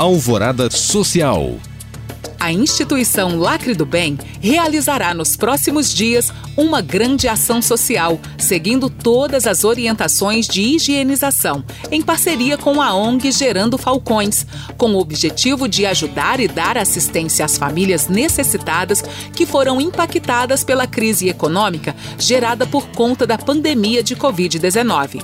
Alvorada Social. A instituição Lacre do Bem realizará nos próximos dias uma grande ação social, seguindo todas as orientações de higienização, em parceria com a ONG Gerando Falcões, com o objetivo de ajudar e dar assistência às famílias necessitadas que foram impactadas pela crise econômica gerada por conta da pandemia de Covid-19.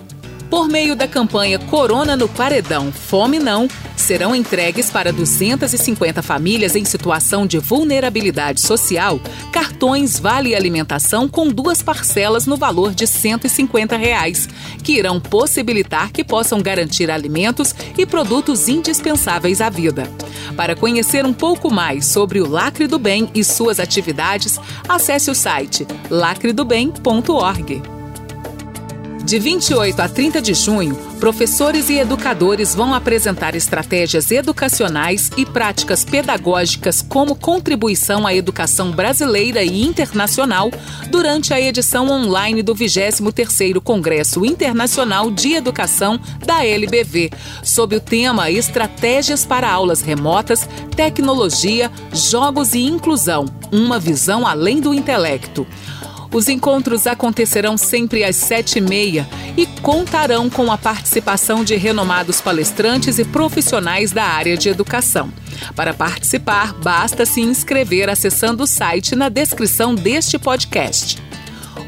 Por meio da campanha Corona no Paredão, Fome Não, serão entregues para 250 famílias em situação de vulnerabilidade social cartões Vale Alimentação com duas parcelas no valor de 150 reais, que irão possibilitar que possam garantir alimentos e produtos indispensáveis à vida. Para conhecer um pouco mais sobre o Lacre do Bem e suas atividades, acesse o site lacredobem.org. De 28 a 30 de junho, professores e educadores vão apresentar estratégias educacionais e práticas pedagógicas como contribuição à educação brasileira e internacional durante a edição online do 23º Congresso Internacional de Educação da LBV, sob o tema Estratégias para aulas remotas, tecnologia, jogos e inclusão, uma visão além do intelecto. Os encontros acontecerão sempre às sete e meia e contarão com a participação de renomados palestrantes e profissionais da área de educação. Para participar, basta se inscrever acessando o site na descrição deste podcast.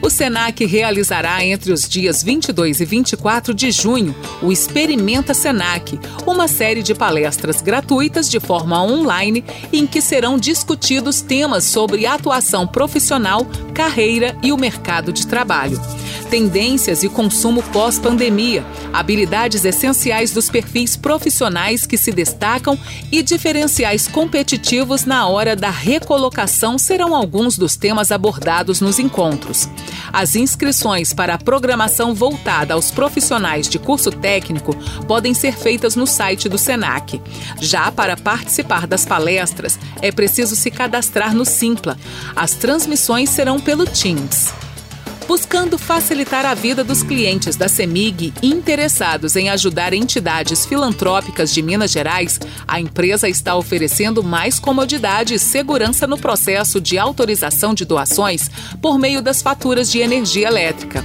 O SENAC realizará entre os dias 22 e 24 de junho o Experimenta SENAC, uma série de palestras gratuitas de forma online em que serão discutidos temas sobre atuação profissional, carreira e o mercado de trabalho tendências e consumo pós-pandemia, habilidades essenciais dos perfis profissionais que se destacam e diferenciais competitivos na hora da recolocação serão alguns dos temas abordados nos encontros. As inscrições para a programação voltada aos profissionais de curso técnico podem ser feitas no site do SENAC. Já para participar das palestras, é preciso se cadastrar no Simpla. As transmissões serão pelo Teams. Buscando facilitar a vida dos clientes da CEMIG interessados em ajudar entidades filantrópicas de Minas Gerais, a empresa está oferecendo mais comodidade e segurança no processo de autorização de doações por meio das faturas de energia elétrica.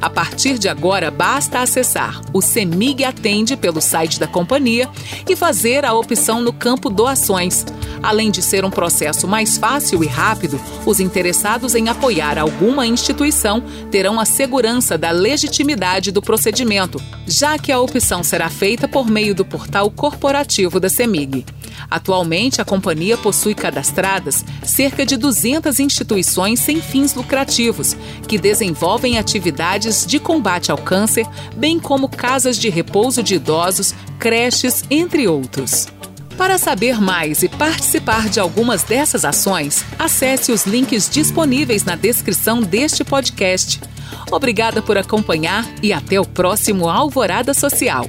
A partir de agora, basta acessar o CEMIG Atende pelo site da companhia e fazer a opção no campo Doações. Além de ser um processo mais fácil e rápido, os interessados em apoiar alguma instituição terão a segurança da legitimidade do procedimento, já que a opção será feita por meio do portal corporativo da CEMIG. Atualmente, a companhia possui cadastradas cerca de 200 instituições sem fins lucrativos, que desenvolvem atividades de combate ao câncer, bem como casas de repouso de idosos, creches, entre outros. Para saber mais e participar de algumas dessas ações, acesse os links disponíveis na descrição deste podcast. Obrigada por acompanhar e até o próximo Alvorada Social.